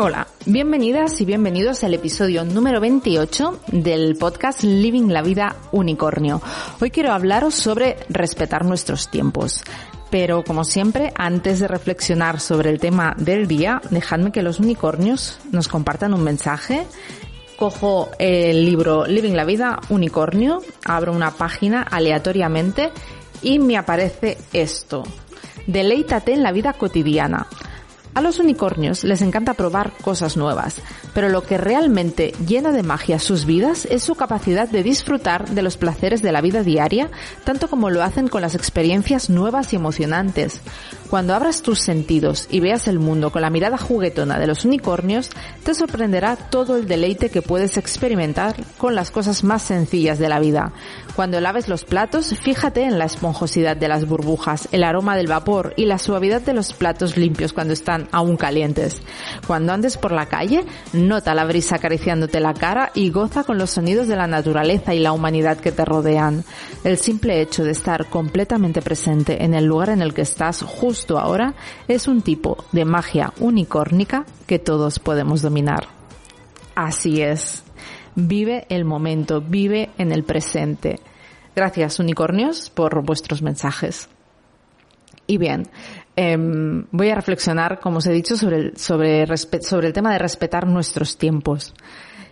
Hola, bienvenidas y bienvenidos al episodio número 28 del podcast Living la Vida Unicornio. Hoy quiero hablaros sobre respetar nuestros tiempos. Pero como siempre, antes de reflexionar sobre el tema del día, dejadme que los unicornios nos compartan un mensaje. Cojo el libro Living la Vida Unicornio, abro una página aleatoriamente y me aparece esto. Deleítate en la vida cotidiana. A los unicornios les encanta probar cosas nuevas, pero lo que realmente llena de magia sus vidas es su capacidad de disfrutar de los placeres de la vida diaria, tanto como lo hacen con las experiencias nuevas y emocionantes. Cuando abras tus sentidos y veas el mundo con la mirada juguetona de los unicornios, te sorprenderá todo el deleite que puedes experimentar con las cosas más sencillas de la vida. Cuando laves los platos, fíjate en la esponjosidad de las burbujas, el aroma del vapor y la suavidad de los platos limpios cuando están aún calientes. Cuando andes por la calle, nota la brisa acariciándote la cara y goza con los sonidos de la naturaleza y la humanidad que te rodean. El simple hecho de estar completamente presente en el lugar en el que estás justo ahora es un tipo de magia unicórnica que todos podemos dominar. Así es. Vive el momento, vive en el presente. Gracias, unicornios, por vuestros mensajes. Y bien, em, voy a reflexionar, como os he dicho, sobre el, sobre, sobre el tema de respetar nuestros tiempos.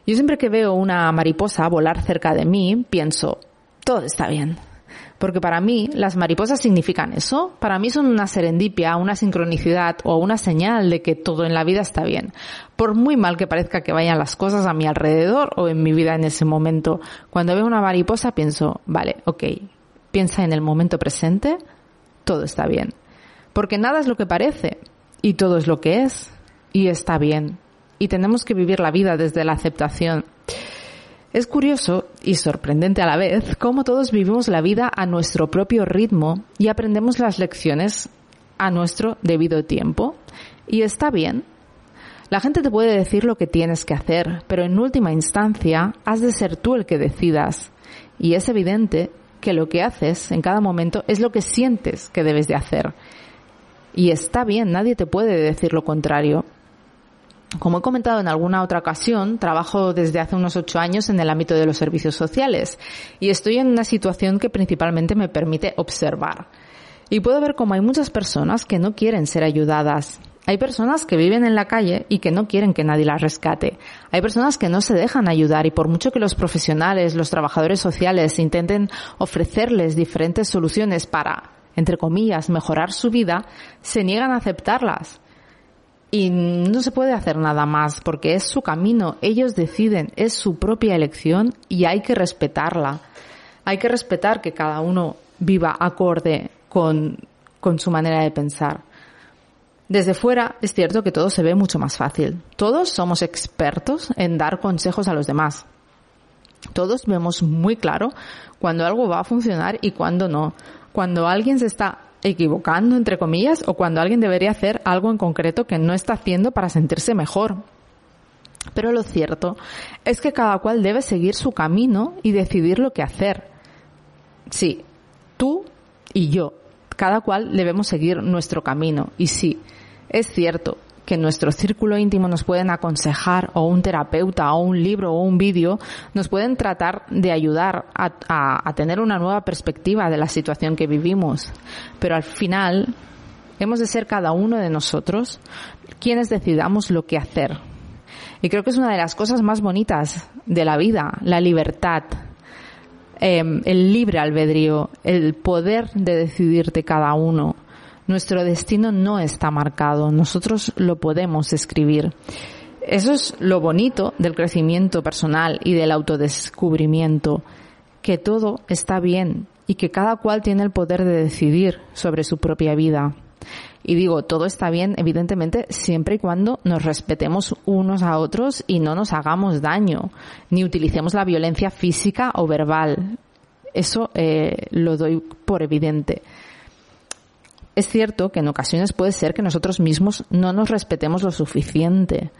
Yo siempre que veo una mariposa volar cerca de mí, pienso, todo está bien. Porque para mí las mariposas significan eso. Para mí son una serendipia, una sincronicidad o una señal de que todo en la vida está bien. Por muy mal que parezca que vayan las cosas a mi alrededor o en mi vida en ese momento, cuando veo una mariposa pienso, vale, ok, piensa en el momento presente, todo está bien. Porque nada es lo que parece y todo es lo que es y está bien. Y tenemos que vivir la vida desde la aceptación. Es curioso y sorprendente a la vez cómo todos vivimos la vida a nuestro propio ritmo y aprendemos las lecciones a nuestro debido tiempo. Y está bien. La gente te puede decir lo que tienes que hacer, pero en última instancia has de ser tú el que decidas. Y es evidente que lo que haces en cada momento es lo que sientes que debes de hacer. Y está bien, nadie te puede decir lo contrario. Como he comentado en alguna otra ocasión, trabajo desde hace unos ocho años en el ámbito de los servicios sociales y estoy en una situación que principalmente me permite observar. Y puedo ver cómo hay muchas personas que no quieren ser ayudadas. Hay personas que viven en la calle y que no quieren que nadie las rescate. Hay personas que no se dejan ayudar y por mucho que los profesionales, los trabajadores sociales intenten ofrecerles diferentes soluciones para, entre comillas, mejorar su vida, se niegan a aceptarlas. Y no se puede hacer nada más porque es su camino, ellos deciden, es su propia elección y hay que respetarla. Hay que respetar que cada uno viva acorde con, con su manera de pensar. Desde fuera es cierto que todo se ve mucho más fácil. Todos somos expertos en dar consejos a los demás. Todos vemos muy claro cuando algo va a funcionar y cuando no. Cuando alguien se está equivocando, entre comillas, o cuando alguien debería hacer algo en concreto que no está haciendo para sentirse mejor. Pero lo cierto es que cada cual debe seguir su camino y decidir lo que hacer. Sí, tú y yo, cada cual debemos seguir nuestro camino. Y sí, es cierto que en nuestro círculo íntimo nos pueden aconsejar o un terapeuta o un libro o un vídeo nos pueden tratar de ayudar a, tener una nueva perspectiva de la situación que vivimos. Pero al final hemos de ser cada uno de nosotros quienes decidamos lo que hacer. Y creo que es una de las cosas más bonitas de la vida, la libertad, eh, el libre albedrío, el poder de decidirte cada uno Nuestro destino no está marcado, nosotros lo podemos escribir. Eso es lo bonito del crecimiento personal y del autodescubrimiento, que todo está bien y que cada cual tiene el poder de decidir sobre su propia vida. Y digo, todo está bien, evidentemente, siempre y cuando nos respetemos unos a otros y no nos hagamos daño, ni utilicemos la violencia física o verbal. Eso eh, lo doy por evidente. Es cierto que en ocasiones puede ser que nosotros mismos no nos respetemos lo suficiente,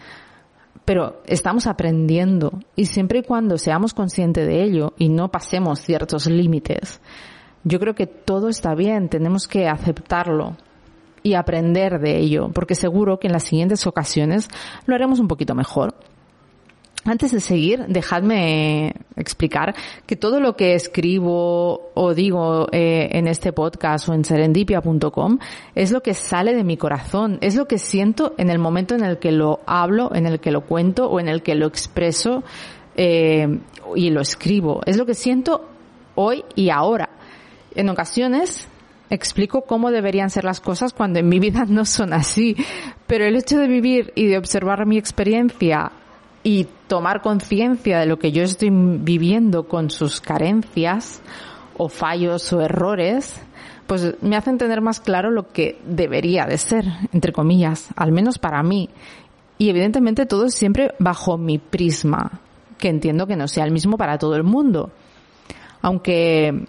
pero estamos aprendiendo y siempre y cuando seamos conscientes de ello y no pasemos ciertos límites, yo creo que todo está bien, tenemos que aceptarlo y aprender de ello, porque seguro que en las siguientes ocasiones lo haremos un poquito mejor. Antes de seguir, dejadme explicar que todo lo que escribo o digo eh, en este podcast o en serendipia.com es lo que sale de mi corazón, es lo que siento en el momento en el que lo hablo, en el que lo cuento o en el que lo expreso eh, y lo escribo. Es lo que siento hoy y ahora. En ocasiones explico cómo deberían ser las cosas cuando en mi vida no son así. Pero el hecho de vivir y de observar mi experiencia y tomar conciencia de lo que yo estoy viviendo con sus carencias o fallos o errores, pues me hacen tener más claro lo que debería de ser, entre comillas, al menos para mí. Y evidentemente todo es siempre bajo mi prisma, que entiendo que no sea el mismo para todo el mundo. Aunque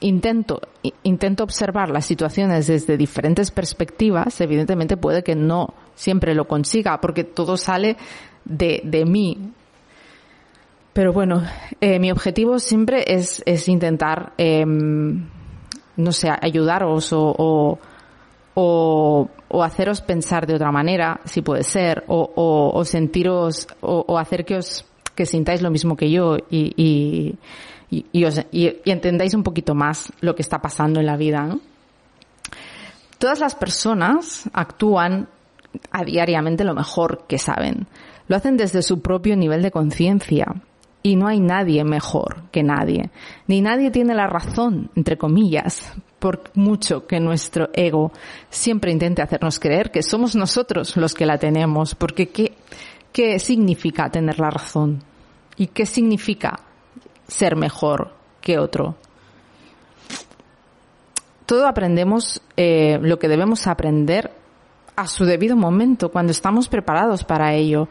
intento, intento observar las situaciones desde diferentes perspectivas, evidentemente puede que no siempre lo consiga, porque todo sale de, de mí. Pero bueno, eh, mi objetivo siempre es, es intentar, eh, no sé, ayudaros o, o, o, haceros pensar de otra manera, si puede ser, o, sentiros, o, hacer que os, que sintáis lo mismo que yo y, y, y, entendáis un poquito más lo que está pasando en la vida. ¿no? Todas las personas actúan a diariamente lo mejor que saben. Lo hacen desde su propio nivel de conciencia. Y no hay nadie mejor que nadie. Ni nadie tiene la razón, entre comillas, por mucho que nuestro ego siempre intente hacernos creer que somos nosotros los que la tenemos. Porque ¿qué, qué significa tener la razón? ¿Y qué significa ser mejor que otro. Todo aprendemos eh, lo que debemos aprender a su debido momento, cuando estamos preparados para ello.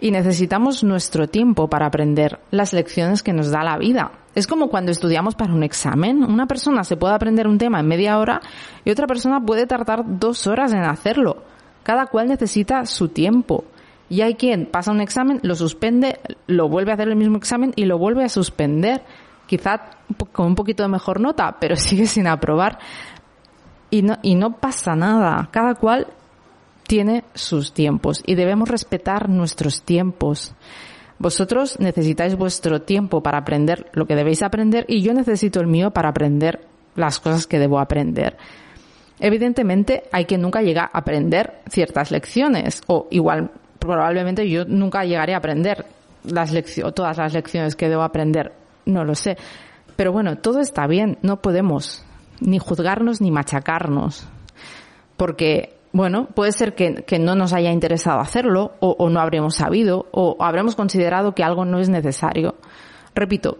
Y necesitamos nuestro tiempo para aprender las lecciones que nos da la vida. Es como cuando estudiamos para un examen. Una persona se puede aprender un tema en media hora y otra persona puede tardar dos horas en hacerlo. Cada cual necesita su tiempo. Y hay quien pasa un examen, lo suspende, lo vuelve a hacer el mismo examen y lo vuelve a suspender. Quizá con un poquito de mejor nota, pero sigue sin aprobar. Y no, y no pasa nada. Cada cual tiene sus tiempos y debemos respetar nuestros tiempos. Vosotros necesitáis vuestro tiempo para aprender lo que debéis aprender y yo necesito el mío para aprender las cosas que debo aprender. Evidentemente hay que nunca llega a aprender ciertas lecciones o igual probablemente yo nunca llegaré a aprender las lecciones, todas las lecciones que debo aprender, no lo sé. Pero bueno, todo está bien, no podemos ni juzgarnos ni machacarnos. Porque, bueno, puede ser que, que no nos haya interesado hacerlo, o, o no habremos sabido, o habremos considerado que algo no es necesario. Repito,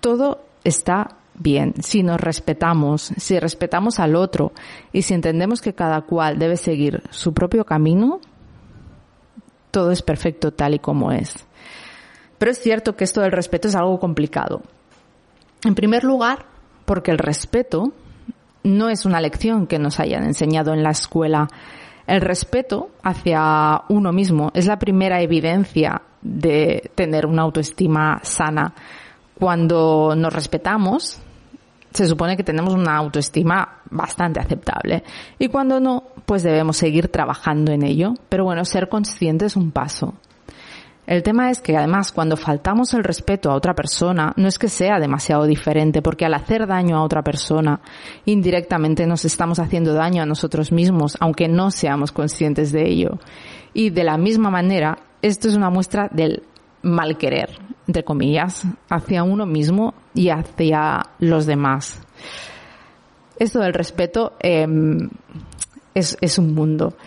todo está bien, si nos respetamos, si respetamos al otro y si entendemos que cada cual debe seguir su propio camino, todo es perfecto tal y como es. Pero es cierto que esto del respeto es algo complicado. En primer lugar, porque el respeto no es una lección que nos hayan enseñado en la escuela. El respeto hacia uno mismo es la primera evidencia de tener una autoestima sana. Cuando nos respetamos, se supone que tenemos una autoestima bastante aceptable. Y cuando no, pues debemos seguir trabajando en ello. Pero bueno, ser consciente es un paso. El tema es que además cuando faltamos el respeto a otra persona, no es que sea demasiado diferente, porque al hacer daño a otra persona, indirectamente nos estamos haciendo daño a nosotros mismos, aunque no seamos conscientes de ello. Y de la misma manera, esto es una muestra del mal querer, entre comillas, hacia uno mismo y hacia los demás. esto del respeto em, es, un mundo.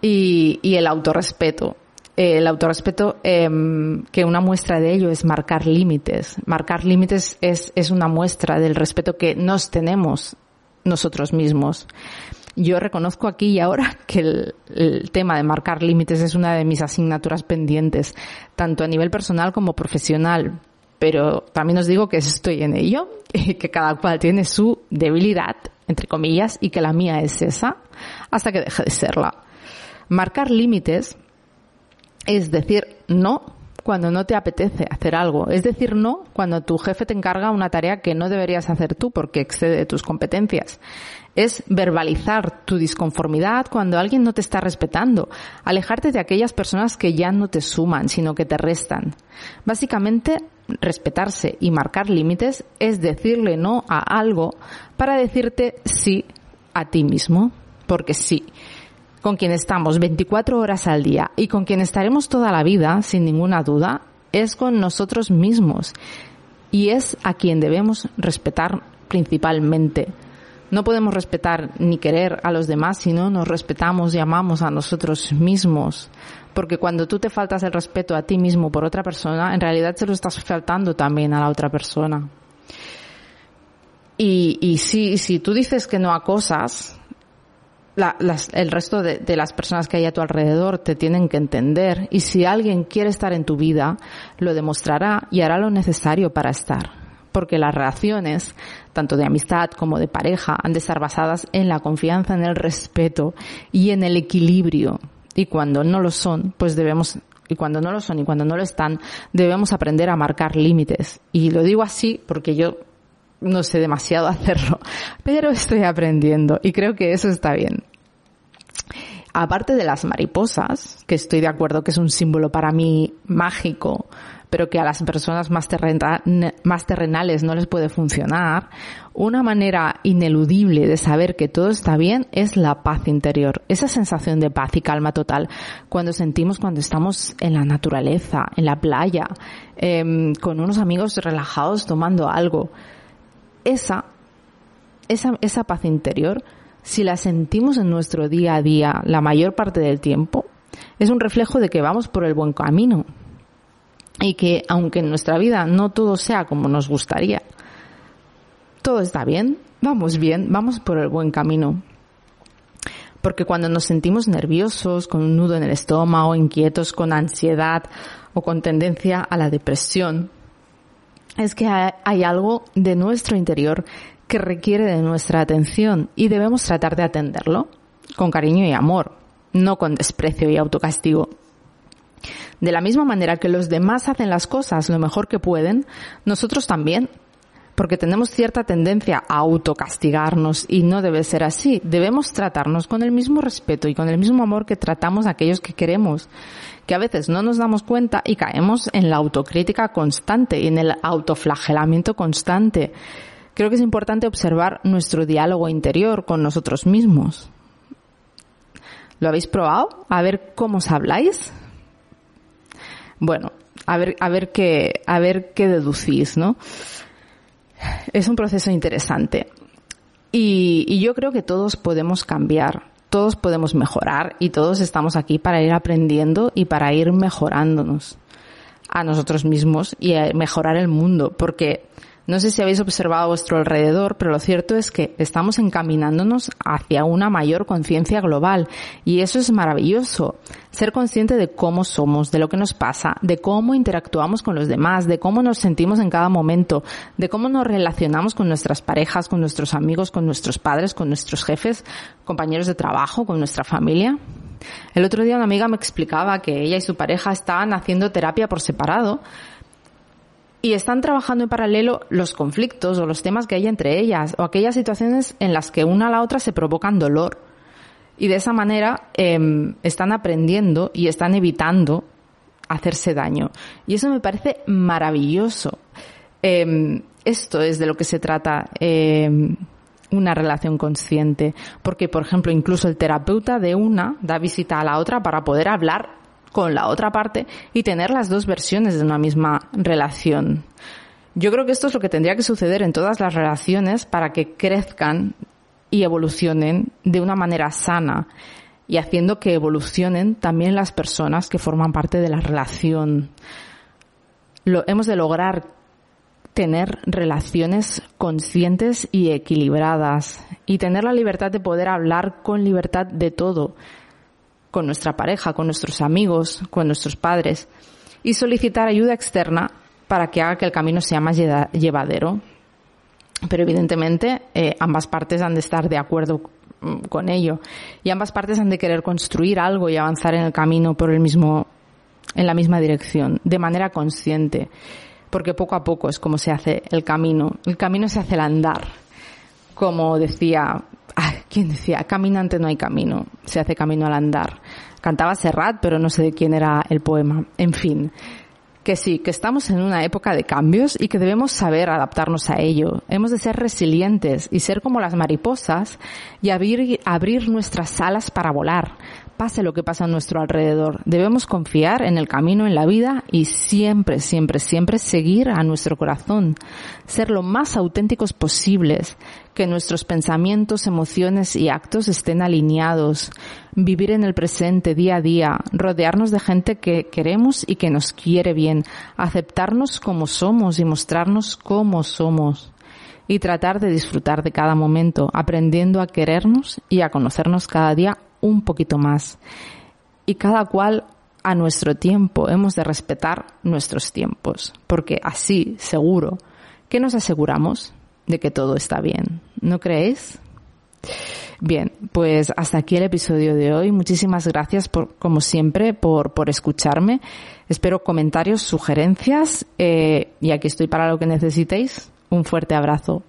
Y, y el autorrespeto. El autorrespeto, em, que una muestra de ello es marcar límites. Marcar límites es, es una muestra del respeto que nos tenemos nosotros mismos. Yo reconozco aquí y ahora que el, el tema de marcar límites es una de mis asignaturas pendientes, tanto a nivel personal como profesional. Pero también os digo que estoy en ello y que cada cual tiene su debilidad, entre comillas, y que la mía es esa, hasta que deje de serla. Marcar límites es decir no cuando no te apetece hacer algo. Es decir no cuando tu jefe te encarga una tarea que no deberías hacer tú porque excede de tus competencias. Es verbalizar tu disconformidad cuando alguien no te está respetando. Alejarte de aquellas personas que ya no te suman, sino que te restan. Básicamente, respetarse y marcar límites es decirle no a algo para decirte sí a ti mismo. Porque sí con quien estamos 24 horas al día y con quien estaremos toda la vida, sin ninguna duda, es con nosotros mismos. Y es a quien debemos respetar principalmente. No podemos respetar ni querer a los demás si no nos respetamos y amamos a nosotros mismos. Porque cuando tú te faltas el respeto a ti mismo por otra persona, en realidad se lo estás faltando también a la otra persona. Y, si, si tú dices que no a cosas, la- las- el resto de, de las personas que hay a tu alrededor te tienen que entender y si alguien quiere estar en tu vida, lo demostrará y hará lo necesario para estar. Porque las relaciones, tanto de amistad como de pareja, han de estar basadas en la confianza, en el respeto y en el equilibrio. Y cuando no lo son, pues debemos, y cuando no lo son y cuando no lo están, debemos aprender a marcar límites. Y lo digo así porque yo no sé demasiado hacerlo, pero estoy aprendiendo y creo que eso está bien. Aparte de las mariposas, que estoy de acuerdo que es un símbolo para mí mágico, pero que a las personas más, más terrenales no les puede funcionar, una manera ineludible de saber que todo está bien es la paz interior, esa sensación de paz y calma total cuando sentimos cuando estamos en la naturaleza, en la playa, em, con unos amigos relajados tomando algo esa, esa, esa paz interior, si la sentimos en nuestro día a día la mayor parte del tiempo, es un reflejo de que vamos por el buen camino. Y que aunque en nuestra vida no todo sea como nos gustaría, todo está bien, vamos bien, vamos por el buen camino. Porque cuando nos sentimos nerviosos, con un nudo en el estómago, inquietos, con ansiedad o con tendencia a la depresión, es que hay algo de nuestro interior que requiere de nuestra atención y debemos tratar de atenderlo con cariño y amor, no con desprecio y autocastigo. De la misma manera que los demás hacen las cosas lo mejor que pueden, nosotros también, porque tenemos cierta tendencia a autocastigarnos y no debe ser así. Debemos tratarnos con el mismo respeto y con el mismo amor que tratamos a aquellos que queremos, que a veces no nos damos cuenta y caemos en la autocrítica constante y en el autoflagelamiento constante. Creo que es importante observar nuestro diálogo interior con nosotros mismos. ¿Lo habéis probado? A ver cómo os habláis. Bueno, a ver, a ver qué, a ver qué deducís, ¿no? Es un proceso interesante. Y, y yo creo que todos podemos cambiar, todos podemos mejorar y todos estamos aquí para ir aprendiendo y para ir mejorándonos a nosotros mismos y a mejorar el mundo, porque no sé si habéis observado a vuestro alrededor, pero lo cierto es que estamos encaminándonos hacia una mayor conciencia global y eso es maravilloso. Ser consciente de cómo somos, de lo que nos pasa, de cómo interactuamos con los demás, de cómo nos sentimos en cada momento, de cómo nos relacionamos con nuestras parejas, con nuestros amigos, con nuestros padres, con nuestros jefes, compañeros de trabajo, con nuestra familia. El otro día una amiga me explicaba que ella y su pareja estaban haciendo terapia por separado y están trabajando en paralelo los conflictos o los temas que hay entre ellas o aquellas situaciones en las que una a la otra se provocan dolor. Y de esa manera em, están aprendiendo y están evitando hacerse daño. Y eso me parece maravilloso. Em, esto es de lo que se trata em, una relación consciente. Porque, por ejemplo, incluso el terapeuta de una da visita a la otra para poder hablar con la otra parte y tener las dos versiones de una misma relación. Yo creo que esto es lo que tendría que suceder en todas las relaciones para que crezcan y evolucionen de una manera sana y haciendo que evolucionen también las personas que forman parte de la relación. Lo, hemos de lograr tener relaciones conscientes y equilibradas y tener la libertad de poder hablar con libertad de todo, con nuestra pareja, con nuestros amigos, con nuestros padres y solicitar ayuda externa para que haga que el camino sea más lleva- llevadero. Pero evidentemente eh, ambas partes han de estar de acuerdo mm, con ello y ambas partes han de querer construir algo y avanzar en el camino por el mismo en la misma dirección, de manera consciente, porque poco a poco es como se hace el camino. El camino se hace al andar. Como decía, ay, ¿quién decía? Caminante no hay camino, se hace camino al andar. Cantaba Serrat, pero no sé de quién era el poema. En fin, que sí, que estamos en una época de cambios y que debemos saber adaptarnos a ello. Hemos de ser resilientes y ser como las mariposas y abrir, abrir nuestras alas para volar, pase lo que pasa a nuestro alrededor. Debemos confiar en el camino en la vida y siempre, siempre, siempre seguir a nuestro corazón, ser lo más auténticos posibles, que nuestros pensamientos, emociones y actos estén alineados, vivir en el presente día a día, rodearnos de gente que queremos y que nos quiere bien, aceptarnos como somos y mostrarnos cómo somos. Y tratar de disfrutar de cada momento, aprendiendo a querernos y a conocernos cada día un poquito más. Y cada cual a nuestro tiempo hemos de respetar nuestros tiempos, porque así, seguro, que nos aseguramos de que todo está bien. ¿No creéis? Bien, pues hasta aquí el episodio de hoy. Muchísimas gracias por, como siempre, por, por escucharme. Espero comentarios, sugerencias, eh, y aquí estoy para lo que necesitéis. Un fuerte abrazo.